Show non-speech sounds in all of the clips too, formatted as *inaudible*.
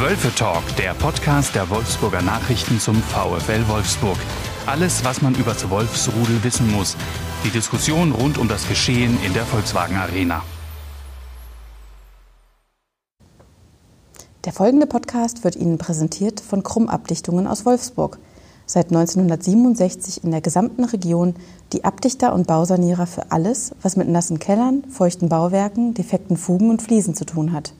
Wölfe Talk, der Podcast der Wolfsburger Nachrichten zum VfL Wolfsburg. Alles, was man über das Wolfsrudel wissen muss. Die Diskussion rund um das Geschehen in der Volkswagen Arena. Der folgende Podcast wird Ihnen präsentiert von Krumm Abdichtungen aus Wolfsburg. Seit 1967 in der gesamten Region die Abdichter und Bausanierer für alles, was mit nassen Kellern, feuchten Bauwerken, defekten Fugen und Fliesen zu tun hat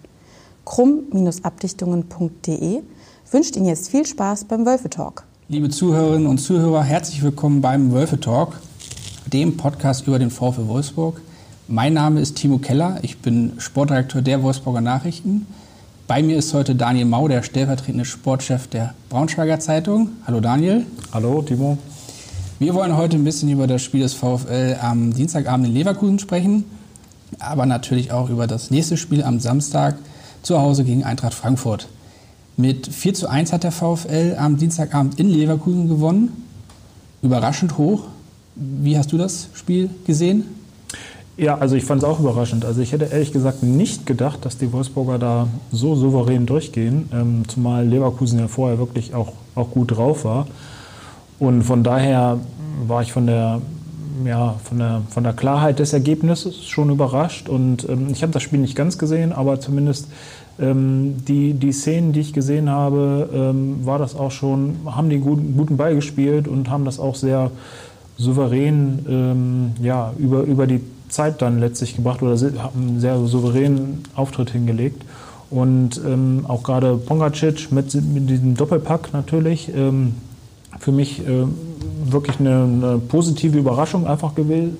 krumm-abdichtungen.de wünscht Ihnen jetzt viel Spaß beim Wölfe Talk. Liebe Zuhörerinnen und Zuhörer, herzlich willkommen beim Wölfe Talk, dem Podcast über den VfL Wolfsburg. Mein Name ist Timo Keller, ich bin Sportdirektor der Wolfsburger Nachrichten. Bei mir ist heute Daniel Mau, der stellvertretende Sportchef der Braunschweiger Zeitung. Hallo Daniel. Hallo Timo. Wir wollen heute ein bisschen über das Spiel des VfL am Dienstagabend in Leverkusen sprechen, aber natürlich auch über das nächste Spiel am Samstag zu Hause gegen Eintracht Frankfurt. Mit 4 zu 1 hat der VfL am Dienstagabend in Leverkusen gewonnen. Überraschend hoch. Wie hast du das Spiel gesehen? Ja, also ich fand es auch überraschend. Also ich hätte ehrlich gesagt nicht gedacht, dass die Wolfsburger da so souverän durchgehen, ähm, zumal Leverkusen ja vorher wirklich auch, auch gut drauf war. Und von daher war ich von der, ja, von der, von der Klarheit des Ergebnisses schon überrascht. Und ähm, ich habe das Spiel nicht ganz gesehen, aber zumindest ähm, die, die Szenen, die ich gesehen habe, ähm, war das auch schon, haben die guten, guten Ball gespielt und haben das auch sehr souverän ähm, ja, über, über die Zeit dann letztlich gebracht oder haben einen sehr souveränen Auftritt hingelegt. Und ähm, auch gerade Pongacic mit, mit diesem Doppelpack natürlich ähm, für mich äh, wirklich eine, eine, positive Überraschung einfach gew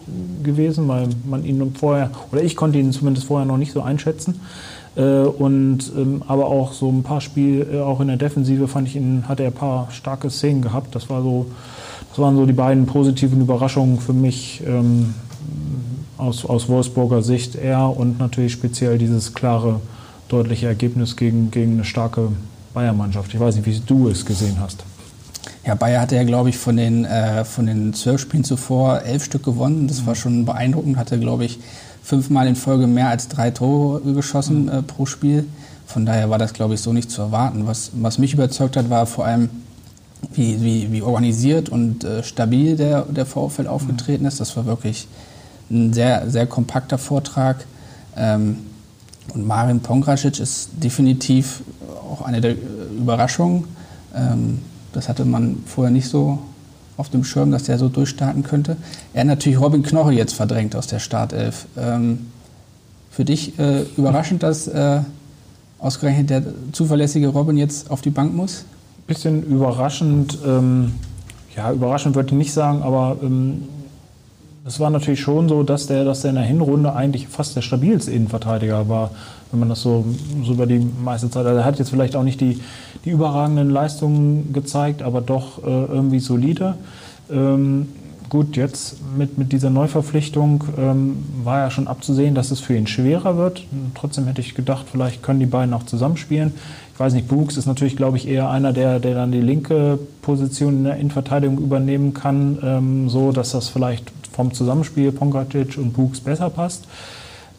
gewesen, weil man ihn vorher, oder ich konnte ihn zumindest vorher noch nicht so einschätzen. Äh, und ähm, aber auch so ein paar Spiele, äh, auch in der Defensive fand ich ihn, hat er ein paar starke Szenen gehabt. Das war so, das waren so die beiden positiven Überraschungen für mich ähm, aus, aus Wolfsburger Sicht. Er und natürlich speziell dieses klare, deutliche Ergebnis gegen, gegen eine starke Bayern-Mannschaft. Ich weiß nicht, wie du es gesehen hast. Ja, Bayer hatte ja, glaube ich, von den, äh, von den zwölf Spielen zuvor elf Stück gewonnen. Das war schon beeindruckend. Hatte, glaube ich, fünfmal in Folge mehr als drei Tore geschossen mhm. äh, pro Spiel. Von daher war das, glaube ich, so nicht zu erwarten. Was, was mich überzeugt hat, war vor allem, wie, wie, wie organisiert und äh, stabil der, der VfL mhm. aufgetreten ist. Das war wirklich ein sehr, sehr kompakter Vortrag. Ähm, und Marin Pongracic ist definitiv auch eine der Überraschungen. Ähm, das hatte man vorher nicht so auf dem Schirm, dass der so durchstarten könnte. Er hat natürlich Robin Knoche jetzt verdrängt aus der Startelf. Ähm, für dich äh, überraschend, dass äh, ausgerechnet der zuverlässige Robin jetzt auf die Bank muss? Bisschen überraschend. Ähm, ja, überraschend würde ich nicht sagen, aber ähm, es war natürlich schon so, dass der, dass der in der Hinrunde eigentlich fast der stabilste Innenverteidiger war wenn man das so, so über die meiste Zeit. Also er hat jetzt vielleicht auch nicht die, die überragenden Leistungen gezeigt, aber doch äh, irgendwie solide. Ähm, gut, jetzt mit, mit dieser Neuverpflichtung ähm, war ja schon abzusehen, dass es für ihn schwerer wird. Trotzdem hätte ich gedacht, vielleicht können die beiden auch zusammenspielen. Ich weiß nicht, Buchs ist natürlich, glaube ich, eher einer, der, der dann die linke Position in der Innenverteidigung übernehmen kann, ähm, so dass das vielleicht vom Zusammenspiel Pongracic und Buchs besser passt.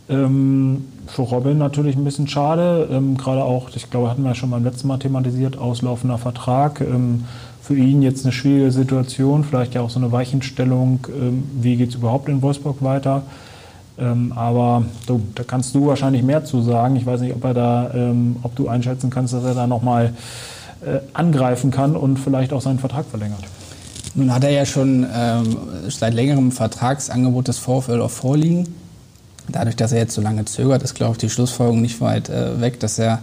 Ähm, für Robin natürlich ein bisschen schade. Ähm, Gerade auch, ich glaube, hatten wir ja schon beim letzten Mal thematisiert, auslaufender Vertrag. Ähm, für ihn jetzt eine schwierige Situation, vielleicht ja auch so eine Weichenstellung, ähm, wie geht es überhaupt in Wolfsburg weiter. Ähm, aber du, da kannst du wahrscheinlich mehr zu sagen. Ich weiß nicht, ob er da, ähm, ob du einschätzen kannst, dass er da nochmal äh, angreifen kann und vielleicht auch seinen Vertrag verlängert. Nun hat er ja schon ähm, seit längerem Vertragsangebot des VfL auch vorliegen. Dadurch, dass er jetzt so lange zögert, ist, glaube ich, die Schlussfolgerung nicht weit äh, weg, dass er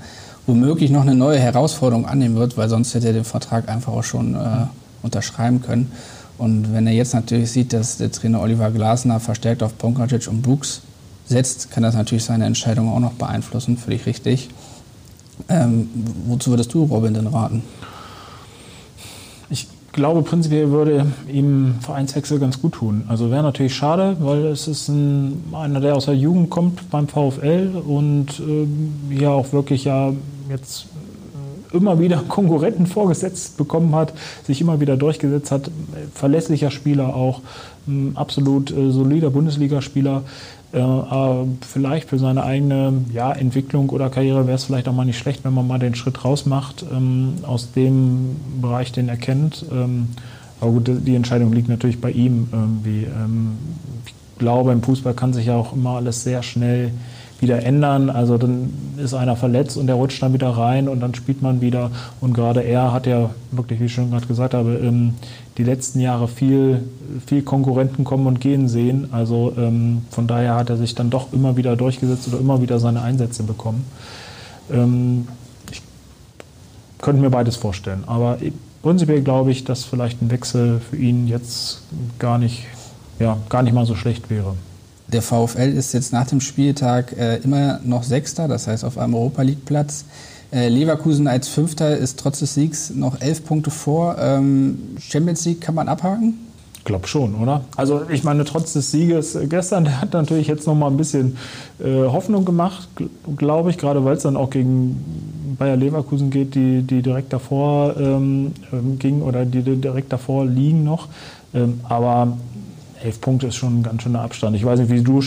womöglich noch eine neue Herausforderung annehmen wird, weil sonst hätte er den Vertrag einfach auch schon äh, unterschreiben können. Und wenn er jetzt natürlich sieht, dass der Trainer Oliver Glasner verstärkt auf Pongracic und Brooks setzt, kann das natürlich seine Entscheidung auch noch beeinflussen, völlig richtig. Ähm, wozu würdest du Robin denn raten? Glaube, prinzipiell würde ihm Vereinswechsel ganz gut tun. Also wäre natürlich schade, weil es ist ein, einer, der aus der Jugend kommt beim VfL und äh, hier auch wirklich ja jetzt äh, immer wieder *laughs* Konkurrenten vorgesetzt bekommen hat, sich immer wieder durchgesetzt hat, verlässlicher Spieler auch, absolut äh, solider Bundesligaspieler. Äh, aber vielleicht für seine eigene ja, Entwicklung oder Karriere wäre es vielleicht auch mal nicht schlecht, wenn man mal den Schritt raus macht ähm, aus dem Bereich, den er kennt. Ähm, aber gut, die Entscheidung liegt natürlich bei ihm irgendwie. Ähm, ich glaube, im Fußball kann sich ja auch immer alles sehr schnell wieder ändern. Also dann ist einer verletzt und der rutscht dann wieder rein und dann spielt man wieder. Und gerade er hat ja wirklich, wie ich schon gerade gesagt habe, ähm, die letzten Jahre viel, viel Konkurrenten kommen und gehen sehen. Also ähm, von daher hat er sich dann doch immer wieder durchgesetzt oder immer wieder seine Einsätze bekommen. Ähm, ich könnte mir beides vorstellen. Aber prinzipiell glaube ich, dass vielleicht ein Wechsel für ihn jetzt gar nicht, ja, gar nicht mal so schlecht wäre. Der VfL ist jetzt nach dem Spieltag äh, immer noch Sechster, das heißt auf einem Europa League Platz. Äh, Leverkusen als Fünfter ist trotz des Siegs noch elf Punkte vor. Ähm, Champions League kann man abhaken? Ich glaube schon, oder? Also ich meine, trotz des Sieges gestern, *laughs* der hat natürlich jetzt noch mal ein bisschen äh, Hoffnung gemacht, glaube ich, gerade weil es dann auch gegen Bayer Leverkusen geht, die, die direkt davor ähm, ähm ging oder die direkt davor liegen noch. Ähm, aber elf Punkte ist schon ein ganz schöner Abstand. Ich weiß nicht, wie du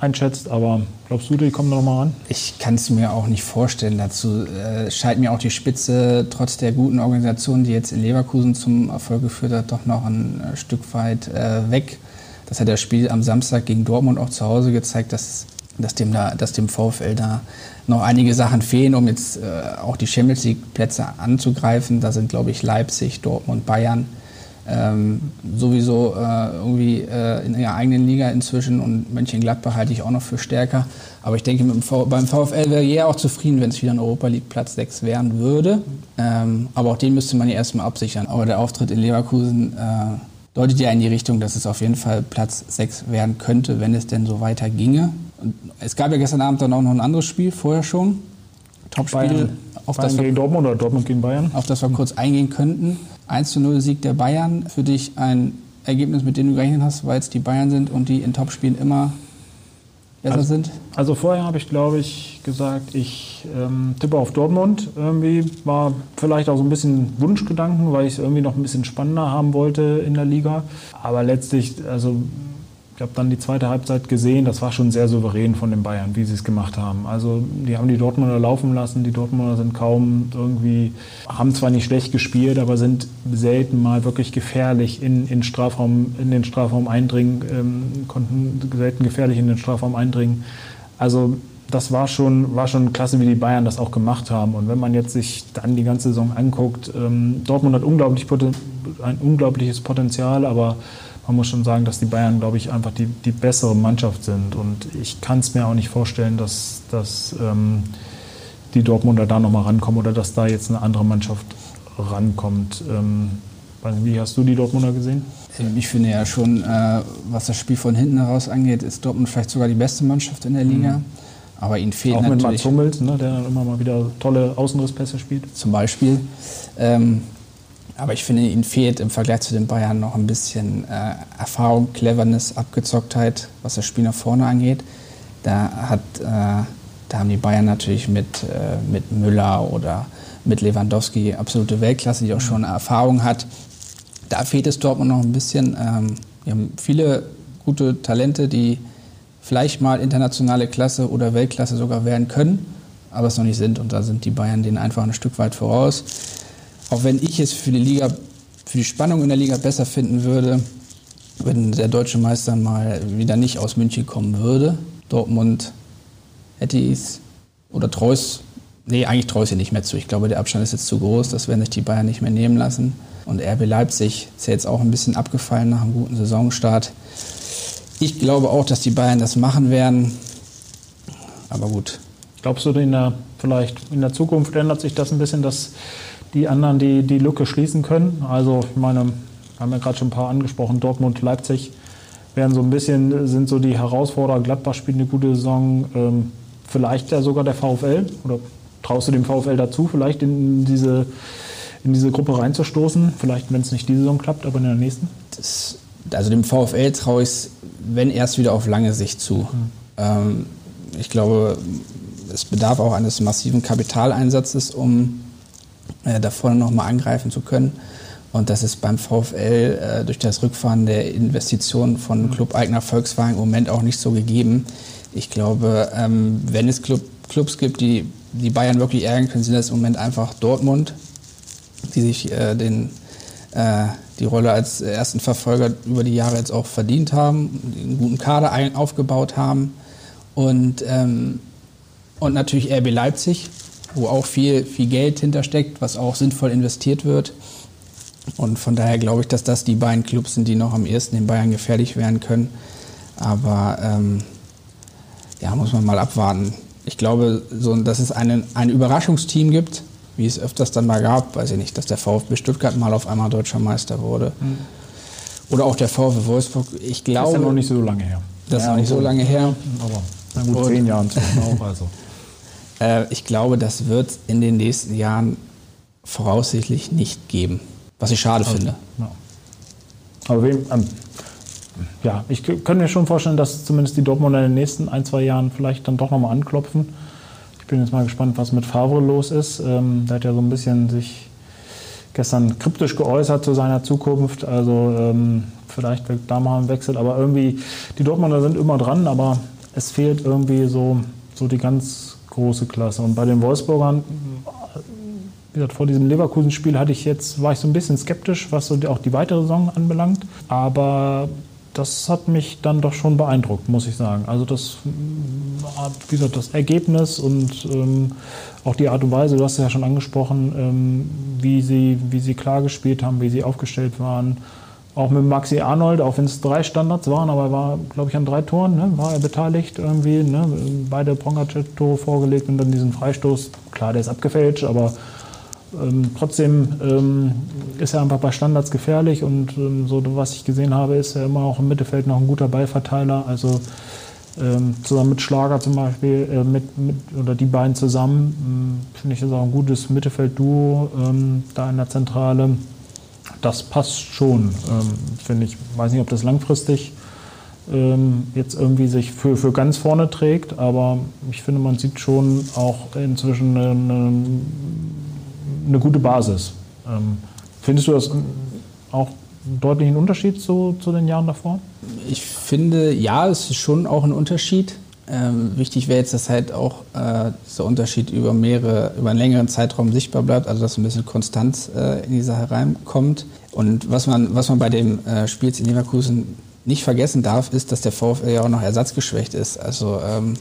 einschätzt, aber glaubst du, die kommen da nochmal ran? Ich kann es mir auch nicht vorstellen. Dazu äh, scheint mir auch die Spitze, trotz der guten Organisation, die jetzt in Leverkusen zum Erfolg geführt hat, doch noch ein äh, Stück weit äh, weg. Das hat das Spiel am Samstag gegen Dortmund auch zu Hause gezeigt, dass, dass, dem, da, dass dem VfL da noch einige Sachen fehlen, um jetzt äh, auch die Champions League-Plätze anzugreifen. Da sind, glaube ich, Leipzig, Dortmund, Bayern ähm, sowieso äh, irgendwie äh, in ihrer eigenen Liga inzwischen und Mönchengladbach halte ich auch noch für stärker. Aber ich denke, beim VfL wäre jeder auch zufrieden, wenn es wieder ein Europa League Platz 6 werden würde. Ähm, aber auch den müsste man ja erstmal absichern. Aber der Auftritt in Leverkusen äh, deutet ja in die Richtung, dass es auf jeden Fall Platz 6 werden könnte, wenn es denn so weiter ginge. Und es gab ja gestern Abend dann auch noch ein anderes Spiel, vorher schon. Topspiel. Auf Bayern das gegen Dortmund oder Dortmund gegen Bayern? Auf das wir kurz eingehen könnten. 1 zu 0 Sieg der Bayern. Für dich ein Ergebnis, mit dem du gerechnet hast, weil es die Bayern sind und die in Topspielen immer besser also, sind? Also vorher habe ich, glaube ich, gesagt, ich ähm, tippe auf Dortmund. Irgendwie war vielleicht auch so ein bisschen Wunschgedanken, weil ich es irgendwie noch ein bisschen spannender haben wollte in der Liga. Aber letztlich, also ich habe dann die zweite Halbzeit gesehen, das war schon sehr souverän von den Bayern, wie sie es gemacht haben. Also die haben die Dortmunder laufen lassen, die Dortmunder sind kaum irgendwie, haben zwar nicht schlecht gespielt, aber sind selten mal wirklich gefährlich in, in, Strafraum, in den Strafraum eindringen, ähm, konnten selten gefährlich in den Strafraum eindringen. Also das war schon, war schon klasse, wie die Bayern das auch gemacht haben. Und wenn man jetzt sich dann die ganze Saison anguckt, ähm, Dortmund hat unglaublich, ein unglaubliches Potenzial, aber man muss schon sagen, dass die Bayern, glaube ich, einfach die, die bessere Mannschaft sind. Und ich kann es mir auch nicht vorstellen, dass, dass ähm, die Dortmunder da nochmal rankommen oder dass da jetzt eine andere Mannschaft rankommt. Ähm, wie hast du die Dortmunder gesehen? Ich finde ja schon, äh, was das Spiel von hinten heraus angeht, ist Dortmund vielleicht sogar die beste Mannschaft in der Liga. Mhm. Aber ihnen fehlt Auch natürlich... Auch mit Mats Hummels, ne, der dann immer mal wieder tolle Außenrisspässe spielt. Zum Beispiel. Ähm, aber ich finde, ihnen fehlt im Vergleich zu den Bayern noch ein bisschen äh, Erfahrung, Cleverness, Abgezocktheit, was das Spiel nach vorne angeht. Da, hat, äh, da haben die Bayern natürlich mit, äh, mit Müller oder mit Lewandowski absolute Weltklasse, die auch schon Erfahrung hat. Da fehlt es Dortmund noch ein bisschen. Ähm, wir haben viele gute Talente, die vielleicht mal internationale Klasse oder Weltklasse sogar werden können, aber es noch nicht sind. Und da sind die Bayern denen einfach ein Stück weit voraus. Auch wenn ich es für die Liga, für die Spannung in der Liga besser finden würde, wenn der deutsche Meister mal wieder nicht aus München kommen würde. Dortmund hätte es oder Treus, nee, eigentlich Treus hier nicht mehr zu. Ich glaube, der Abstand ist jetzt zu groß, das werden sich die Bayern nicht mehr nehmen lassen. Und RB Leipzig ist ja jetzt auch ein bisschen abgefallen nach einem guten Saisonstart. Ich glaube auch, dass die Bayern das machen werden. Aber gut. Glaubst du, in der, vielleicht in der Zukunft ändert sich das ein bisschen, dass die anderen die, die Lücke schließen können. Also ich meine, haben ja gerade schon ein paar angesprochen, Dortmund, Leipzig werden so ein bisschen, sind so die Herausforderer. Gladbach spielt eine gute Saison, ähm, vielleicht ja sogar der VfL oder traust du dem VfL dazu, vielleicht in diese, in diese Gruppe reinzustoßen? Vielleicht, wenn es nicht diese Saison klappt, aber in der nächsten? Das, also dem VfL traue ich es, wenn erst wieder auf lange Sicht zu. Mhm. Ähm, ich glaube, es bedarf auch eines massiven Kapitaleinsatzes, um äh, da vorne nochmal angreifen zu können. Und das ist beim VfL äh, durch das Rückfahren der Investitionen von Club-Eigner Volkswagen im Moment auch nicht so gegeben. Ich glaube, ähm, wenn es Club, Clubs gibt, die die Bayern wirklich ärgern können, sind das im Moment einfach Dortmund, die sich äh, den, äh, die Rolle als ersten Verfolger über die Jahre jetzt auch verdient haben, einen guten Kader ein, aufgebaut haben. Und, ähm, und natürlich RB Leipzig, wo auch viel, viel Geld hintersteckt, was auch sinnvoll investiert wird. Und von daher glaube ich, dass das die beiden Clubs sind, die noch am ehesten in Bayern gefährlich werden können. Aber ähm, ja, muss man mal abwarten. Ich glaube, so, dass es einen, ein Überraschungsteam gibt, wie es öfters dann mal gab, weiß ich nicht, dass der VfB Stuttgart mal auf einmal deutscher Meister wurde. Mhm. Oder auch der VfB Wolfsburg. Ich glaube, das ist ja noch nicht so lange her. Das ist noch nicht so lange her. Aber na gut, zehn Jahren auch. Also. *laughs* äh, ich glaube, das wird es in den nächsten Jahren voraussichtlich nicht geben. Was ich schade also, finde. Ja. Aber wem, ähm, ja, ich könnte mir schon vorstellen, dass zumindest die Dortmunder in den nächsten ein, zwei Jahren vielleicht dann doch nochmal anklopfen. Ich bin jetzt mal gespannt, was mit Favre los ist. Ähm, der hat ja so ein bisschen sich gestern kryptisch geäußert zu seiner Zukunft. Also ähm, vielleicht wird da mal ein Wechsel. Aber irgendwie, die Dortmunder sind immer dran, aber es fehlt irgendwie so, so die ganz große Klasse. Und bei den Wolfsburgern wie gesagt, vor diesem Leverkusen-Spiel hatte ich jetzt, war ich so ein bisschen skeptisch, was so auch die weitere Saison anbelangt. Aber das hat mich dann doch schon beeindruckt, muss ich sagen. Also das, wie gesagt, das Ergebnis und ähm, auch die Art und Weise, du hast es ja schon angesprochen, ähm, wie, sie, wie sie klar gespielt haben, wie sie aufgestellt waren. Auch mit Maxi Arnold, auch wenn es drei Standards waren, aber er war, glaube ich, an drei Toren, ne, war er beteiligt irgendwie. Ne, beide Prongatschek-Tore vorgelegt und dann diesen Freistoß. Klar, der ist abgefälscht, aber ähm, trotzdem ähm, ist er einfach bei Standards gefährlich und ähm, so was ich gesehen habe, ist er immer auch im Mittelfeld noch ein guter Ballverteiler. Also ähm, zusammen mit Schlager zum Beispiel, äh, mit, mit, oder die beiden zusammen, ähm, finde ich das auch ein gutes Mittelfeldduo ähm, da in der Zentrale. Das passt schon, finde ich. Weiß nicht, ob das langfristig jetzt irgendwie sich für, für ganz vorne trägt, aber ich finde, man sieht schon auch inzwischen eine, eine gute Basis. Ähm, findest du das auch einen deutlichen Unterschied zu, zu den Jahren davor? Ich finde, ja, es ist schon auch ein Unterschied. Ähm, wichtig wäre jetzt, dass halt auch äh, dieser Unterschied über mehrere, über einen längeren Zeitraum sichtbar bleibt, also dass ein bisschen Konstanz äh, in die Sache reinkommt. Und was man, was man bei dem äh, Spiel in Leverkusen nicht vergessen darf, ist, dass der VfL ja auch noch ersatzgeschwächt ist. Also ähm,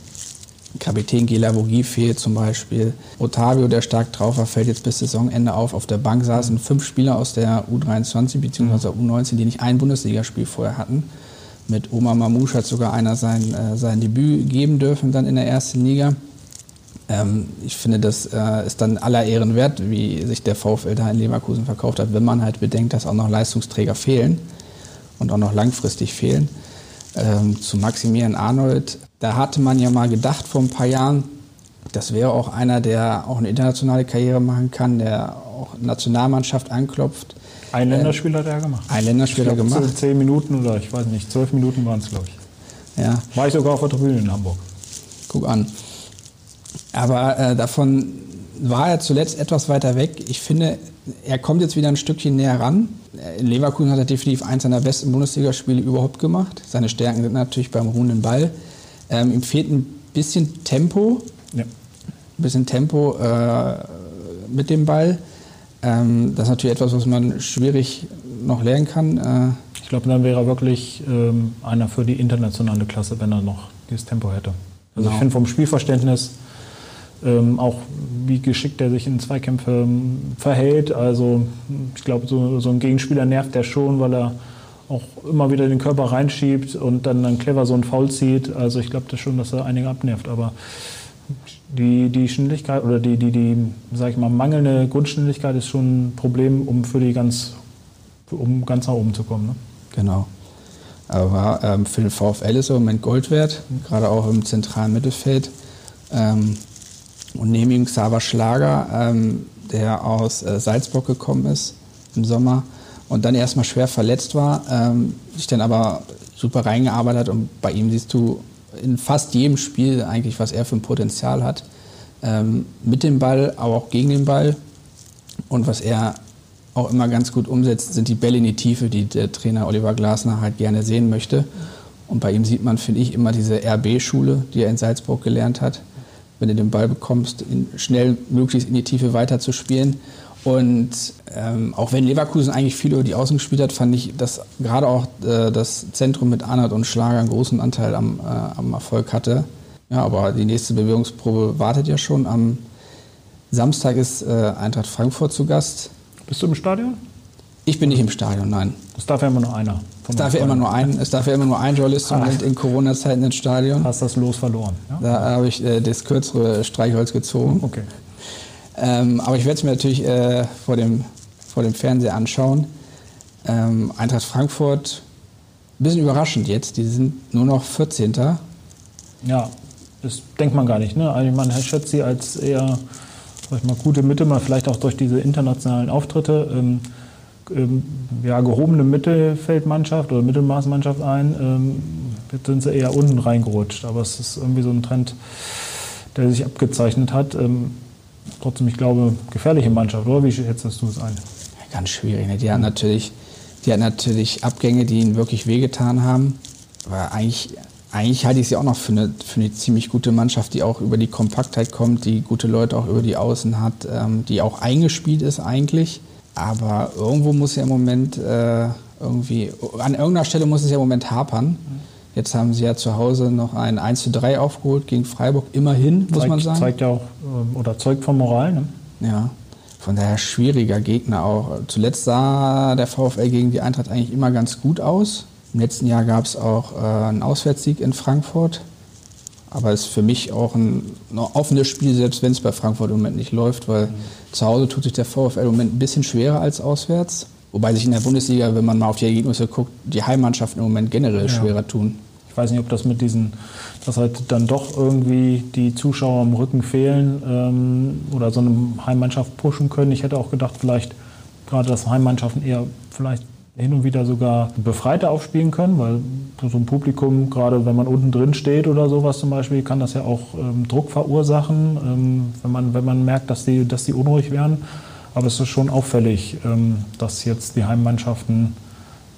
Kapitän Gelavogi fehlt zum Beispiel. Otavio, der stark drauf war, fällt jetzt bis Saisonende auf. Auf der Bank saßen fünf Spieler aus der U23 bzw. U19, die nicht ein Bundesligaspiel vorher hatten. Mit Omar Mamouche hat sogar einer sein, äh, sein Debüt geben dürfen dann in der ersten Liga. Ähm, ich finde, das äh, ist dann aller Ehren wert, wie sich der VfL da in Leverkusen verkauft hat, wenn man halt bedenkt, dass auch noch Leistungsträger fehlen und auch noch langfristig fehlen. Ähm, zu Maximilian Arnold da hatte man ja mal gedacht vor ein paar Jahren, das wäre auch einer, der auch eine internationale Karriere machen kann, der auch Nationalmannschaft anklopft. Ein Länderspiel hat er gemacht. Ein Länderspiel hat er gemacht. Zehn Minuten oder ich weiß nicht, zwölf Minuten waren es, glaube ich. Ja. War ich sogar auf der Tribüne in Hamburg. Guck an. Aber äh, davon war er zuletzt etwas weiter weg. Ich finde, er kommt jetzt wieder ein Stückchen näher ran. In Leverkusen hat er definitiv eins seiner besten Bundesligaspiele überhaupt gemacht. Seine Stärken sind natürlich beim ruhenden Ball. Ähm, ihm fehlt ein bisschen Tempo. Ja. Ein bisschen Tempo äh, mit dem Ball. Ähm, das ist natürlich etwas, was man schwierig noch lernen kann. Äh, ich glaube, dann wäre er wirklich ähm, einer für die internationale Klasse, wenn er noch dieses Tempo hätte. Also genau. ich finde vom Spielverständnis ähm, auch wie geschickt er sich in Zweikämpfe ähm, verhält. Also ich glaube, so, so ein Gegenspieler nervt er schon, weil er auch immer wieder den Körper reinschiebt und dann, dann clever so einen Foul zieht. Also ich glaube das schon, dass er einige abnervt. Aber die, die Schnelligkeit oder die, die, die, sag ich mal, mangelnde Grundschnelligkeit ist schon ein Problem, um für die ganz, um ganz nach oben zu kommen. Ne? Genau. Aber ähm, für den VfL ist er im Moment Gold wert, gerade auch im zentralen Mittelfeld. Ähm, und neben ihm Xaver Schlager, ähm, der aus äh, Salzburg gekommen ist im Sommer, und dann erstmal schwer verletzt war, ähm, sich dann aber super reingearbeitet hat und bei ihm siehst du in fast jedem Spiel eigentlich, was er für ein Potenzial hat. Ähm, mit dem Ball, aber auch gegen den Ball. Und was er auch immer ganz gut umsetzt, sind die Bälle in die Tiefe, die der Trainer Oliver Glasner halt gerne sehen möchte. Und bei ihm sieht man, finde ich, immer diese RB-Schule, die er in Salzburg gelernt hat. Wenn du den Ball bekommst, schnell möglichst in die Tiefe weiterzuspielen. Und ähm, auch wenn Leverkusen eigentlich viel über die Außen gespielt hat, fand ich, dass gerade auch äh, das Zentrum mit Arnold und Schlager einen großen Anteil am, äh, am Erfolg hatte. Ja, aber die nächste Bewegungsprobe wartet ja schon. Am Samstag ist äh, Eintracht Frankfurt zu Gast. Bist du im Stadion? Ich bin nicht im Stadion, nein. Es darf ja immer nur einer. Es darf, ja immer nur ein, es darf ja immer nur ein Journalist ah. in Corona-Zeiten ins Stadion. Hast das Los verloren? Ja? Da habe ich äh, das kürzere Streichholz gezogen. Okay. Ähm, aber ich werde es mir natürlich äh, vor, dem, vor dem Fernseher anschauen. Ähm, Eintracht Frankfurt, ein bisschen überraschend jetzt, die sind nur noch 14. Ja, das denkt man gar nicht. Ne? Also man schätzt sie als eher sag mal, gute Mitte, mal vielleicht auch durch diese internationalen Auftritte. Ähm, ähm, ja, gehobene Mittelfeldmannschaft oder Mittelmaßmannschaft ein. Ähm, jetzt sind sie eher unten reingerutscht. Aber es ist irgendwie so ein Trend, der sich abgezeichnet hat. Ähm, trotzdem, ich glaube, gefährliche Mannschaft, oder? Wie schätzt du es ein? Ganz schwierig. Ne? Die hat natürlich, die hat natürlich Abgänge, die ihnen wirklich wehgetan haben. Aber eigentlich, eigentlich halte ich sie auch noch für eine, für eine ziemlich gute Mannschaft, die auch über die Kompaktheit kommt, die gute Leute auch über die Außen hat, ähm, die auch eingespielt ist eigentlich. Aber irgendwo muss ja im Moment äh, irgendwie, an irgendeiner Stelle muss es ja im Moment hapern. Jetzt haben sie ja zu Hause noch ein 1 zu 3 aufgeholt gegen Freiburg, immerhin, muss zeigt, man sagen. Zeigt ja auch, ähm, oder zeugt von Moral, ne? Ja, von daher schwieriger Gegner auch. Zuletzt sah der VfL gegen die Eintracht eigentlich immer ganz gut aus. Im letzten Jahr gab es auch äh, einen Auswärtssieg in Frankfurt. Aber es ist für mich auch ein, ein offenes Spiel, selbst wenn es bei Frankfurt im Moment nicht läuft, weil mhm. zu Hause tut sich der VfL im Moment ein bisschen schwerer als auswärts. Wobei sich in der Bundesliga, wenn man mal auf die Ergebnisse guckt, die Heimmannschaften im Moment generell ja. schwerer tun. Ich weiß nicht, ob das mit diesen, dass halt dann doch irgendwie die Zuschauer am Rücken fehlen ähm, oder so eine Heimmannschaft pushen können. Ich hätte auch gedacht, vielleicht gerade, dass Heimmannschaften eher vielleicht hin und wieder sogar befreiter aufspielen können, weil so ein Publikum, gerade wenn man unten drin steht oder sowas zum Beispiel, kann das ja auch ähm, Druck verursachen, ähm, wenn, man, wenn man merkt, dass die, dass die unruhig werden. Aber es ist schon auffällig, ähm, dass jetzt die Heimmannschaften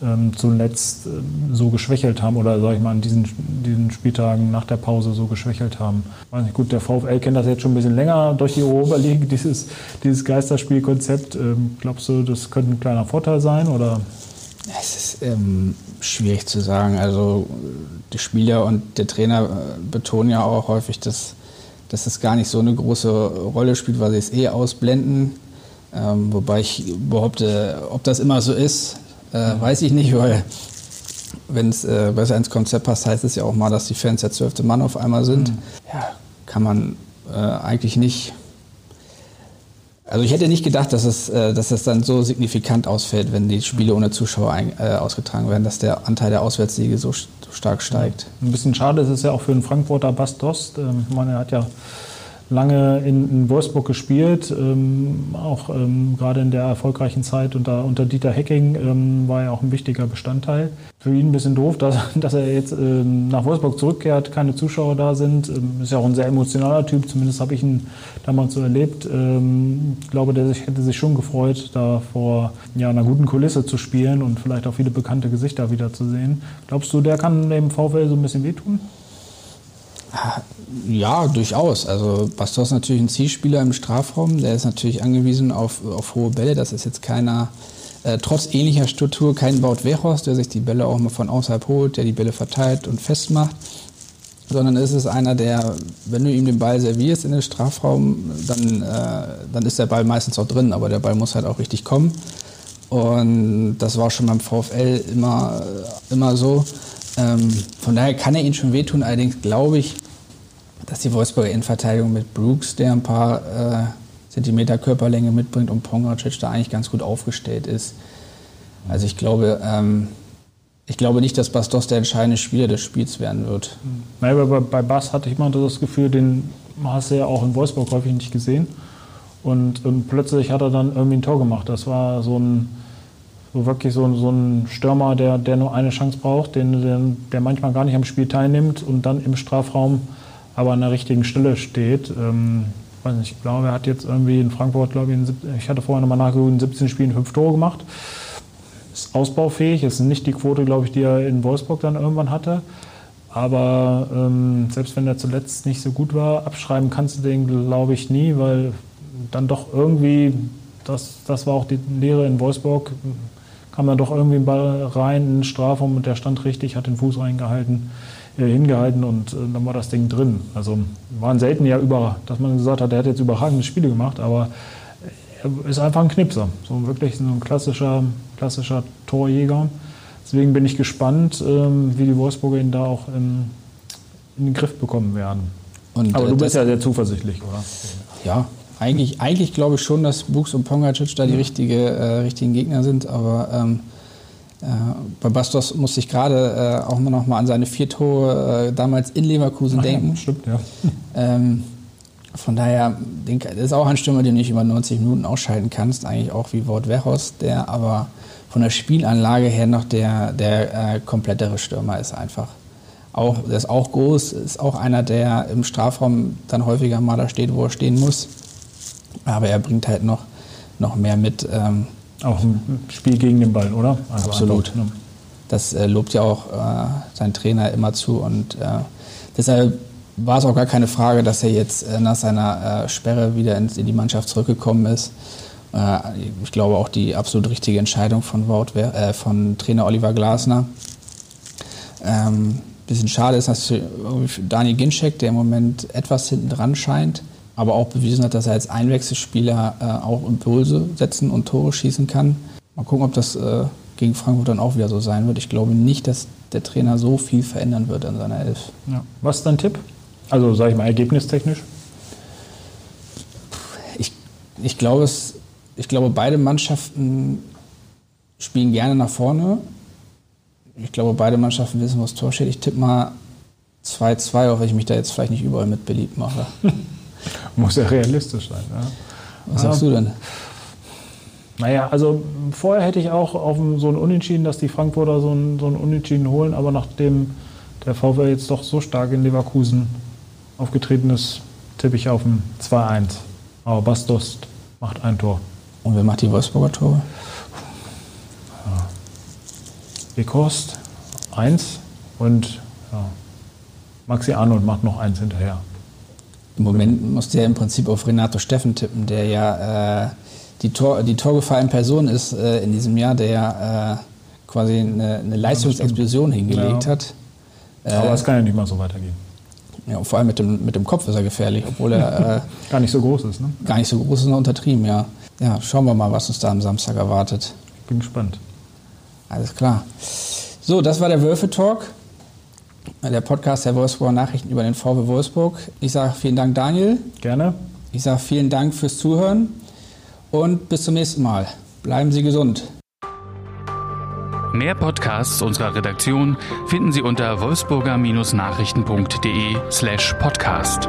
ähm, zuletzt ähm, so geschwächelt haben oder sage ich mal an diesen, diesen Spieltagen nach der Pause so geschwächelt haben. Gut, der VfL kennt das jetzt schon ein bisschen länger durch die League, *laughs* dieses, dieses Geisterspielkonzept. Glaubst du, das könnte ein kleiner Vorteil sein oder? Es ist ähm, schwierig zu sagen. Also die Spieler und der Trainer äh, betonen ja auch häufig, dass, dass es gar nicht so eine große Rolle spielt, weil sie es eh ausblenden. Ähm, wobei ich behaupte, ob das immer so ist, äh, weiß ich nicht, weil wenn es äh, besser ins Konzept passt, heißt es ja auch mal, dass die Fans der zwölfte Mann auf einmal sind. Mhm. Ja, kann man äh, eigentlich nicht also ich hätte nicht gedacht, dass es, äh, dass es dann so signifikant ausfällt, wenn die Spiele ohne Zuschauer ein, äh, ausgetragen werden, dass der Anteil der Auswärtssiege so, so stark steigt. Ein bisschen schade ist es ja auch für den Frankfurter Bastost. Ähm, ich meine, er hat ja lange in, in Wolfsburg gespielt, ähm, auch ähm, gerade in der erfolgreichen Zeit unter, unter Dieter Hecking ähm, war er auch ein wichtiger Bestandteil. Für ihn ein bisschen doof, dass, *laughs* dass er jetzt ähm, nach Wolfsburg zurückkehrt, keine Zuschauer da sind. Ähm, ist ja auch ein sehr emotionaler Typ, zumindest habe ich ihn damals so erlebt. Ähm, ich glaube, der sich, hätte sich schon gefreut, da vor ja, einer guten Kulisse zu spielen und vielleicht auch viele bekannte Gesichter wiederzusehen. Glaubst du, der kann dem VfL so ein bisschen wehtun? Ja, durchaus. Also Bastos ist natürlich ein Zielspieler im Strafraum. Der ist natürlich angewiesen auf, auf hohe Bälle. Das ist jetzt keiner, äh, trotz ähnlicher Struktur, kein Baut Wechhorst, der sich die Bälle auch mal von außerhalb holt, der die Bälle verteilt und festmacht. Sondern es ist einer, der, wenn du ihm den Ball servierst in den Strafraum, dann, äh, dann ist der Ball meistens auch drin. Aber der Ball muss halt auch richtig kommen. Und das war schon beim VfL immer, immer so. Ähm, von daher kann er ihn schon wehtun. Allerdings glaube ich, dass die Wolfsburger Innenverteidigung mit Brooks, der ein paar äh, Zentimeter Körperlänge mitbringt, und Pongracic da eigentlich ganz gut aufgestellt ist. Also ich glaube, ähm, ich glaube nicht, dass Bastos der entscheidende Spieler des Spiels werden wird. Naja, bei, bei Bass hatte ich mal das Gefühl, den hast du ja auch in Wolfsburg häufig nicht gesehen. Und, und plötzlich hat er dann irgendwie ein Tor gemacht. Das war so ein, so wirklich so, so ein Stürmer, der, der nur eine Chance braucht, den, der, der manchmal gar nicht am Spiel teilnimmt und dann im Strafraum aber an der richtigen Stelle steht. Ähm, weiß nicht, ich glaube, er hat jetzt irgendwie in Frankfurt, glaube ich, in, ich hatte vorher nochmal nachgeguckt, in 17 Spielen fünf Tore gemacht. Ist ausbaufähig, ist nicht die Quote, glaube ich, die er in Wolfsburg dann irgendwann hatte. Aber ähm, selbst wenn er zuletzt nicht so gut war, abschreiben kannst du den, glaube ich, nie, weil dann doch irgendwie, das, das war auch die Lehre in Wolfsburg, kam dann doch irgendwie ein Ball rein in den Strafraum und der stand richtig, hat den Fuß reingehalten, hingehalten und äh, dann war das Ding drin. Also waren selten ja über, dass man gesagt hat, er hat jetzt überragende Spiele gemacht, aber er ist einfach ein Knipser. So wirklich so ein klassischer, klassischer Torjäger. Deswegen bin ich gespannt, ähm, wie die Wolfsburger ihn da auch in, in den Griff bekommen werden. Und, aber du bist ja sehr zuversichtlich, oder? Ja, eigentlich, eigentlich glaube ich schon, dass Buchs und Pongacic da die richtige, äh, richtigen Gegner sind, aber ähm, äh, bei Bastos musste ich gerade äh, auch noch mal an seine vier Tore äh, damals in Leverkusen Ach denken. Ja, stimmt, ja. *laughs* Ähm, von daher, das ist auch ein Stürmer, den du nicht über 90 Minuten ausschalten kannst, eigentlich auch wie Wout Weghorst, der aber von der Spielanlage her noch der, der äh, komplettere Stürmer ist einfach. Auch, der ist auch groß, ist auch einer, der im Strafraum dann häufiger mal da steht, wo er stehen muss. Aber er bringt halt noch, noch mehr mit. Ähm, auch im Spiel gegen den Ball, oder? Also absolut. Einfach, ne? Das äh, lobt ja auch äh, sein Trainer immer zu. Und äh, deshalb war es auch gar keine Frage, dass er jetzt äh, nach seiner äh, Sperre wieder in, in, die Mannschaft zurückgekommen ist. Äh, ich glaube auch die absolut richtige Entscheidung von, Wout, von Trainer Oliver Glasner. Ähm, bisschen schade ist, dass Daniel Ginczek, der im Moment etwas hinten dran scheint, aber auch bewiesen hat, dass er als Einwechselspieler äh, auch Impulse setzen und Tore schießen kann. Mal gucken, ob das äh, gegen Frankfurt dann auch wieder so sein wird. Ich glaube nicht, dass der Trainer so viel verändern wird an seiner Elf. Ja. Was ist dein Tipp? Also sage ich mal ergebnistechnisch? Ich, ich, glaube, es, ich glaube, beide Mannschaften spielen gerne nach vorne. Ich glaube, beide Mannschaften wissen, was Tor steht. Ich tippe mal 2-2, auch wenn ich mich da jetzt vielleicht nicht überall mit beliebt mache. *laughs* Muss ja realistisch sein. Ja. Was sagst du denn? Naja, also vorher hätte ich auch auf so ein Unentschieden, dass die Frankfurter so ein, so ein Unentschieden holen, aber nachdem der VW jetzt doch so stark in Leverkusen aufgetreten ist, tippe ich auf ein 2-1. Aber Bastos macht ein Tor. Und wer macht die Wolfsburger Tore? Ja. Bekost, 1 und ja, Maxi Arnold macht noch eins hinterher. Im Moment musste er im Prinzip auf Renato Steffen tippen, der ja äh, die, Tor, die Torgefahr in Person ist äh, in diesem Jahr, der ja äh, quasi eine, eine Leistungsexplosion hingelegt ja. hat. Aber es kann ja nicht mal so weitergehen. Ja, und vor allem mit dem, mit dem Kopf ist er gefährlich, obwohl er *laughs* äh, gar nicht so groß ist. Ne? Gar nicht so groß ist, noch untertrieben, ja. Ja, schauen wir mal, was uns da am Samstag erwartet. Ich bin gespannt. Alles klar. So, das war der Wölfe-Talk der Podcast der Wolfsburger Nachrichten über den VW Wolfsburg. Ich sage vielen Dank, Daniel. Gerne. Ich sage vielen Dank fürs Zuhören und bis zum nächsten Mal. Bleiben Sie gesund. Mehr Podcasts unserer Redaktion finden Sie unter wolfsburger-nachrichten.de slash podcast.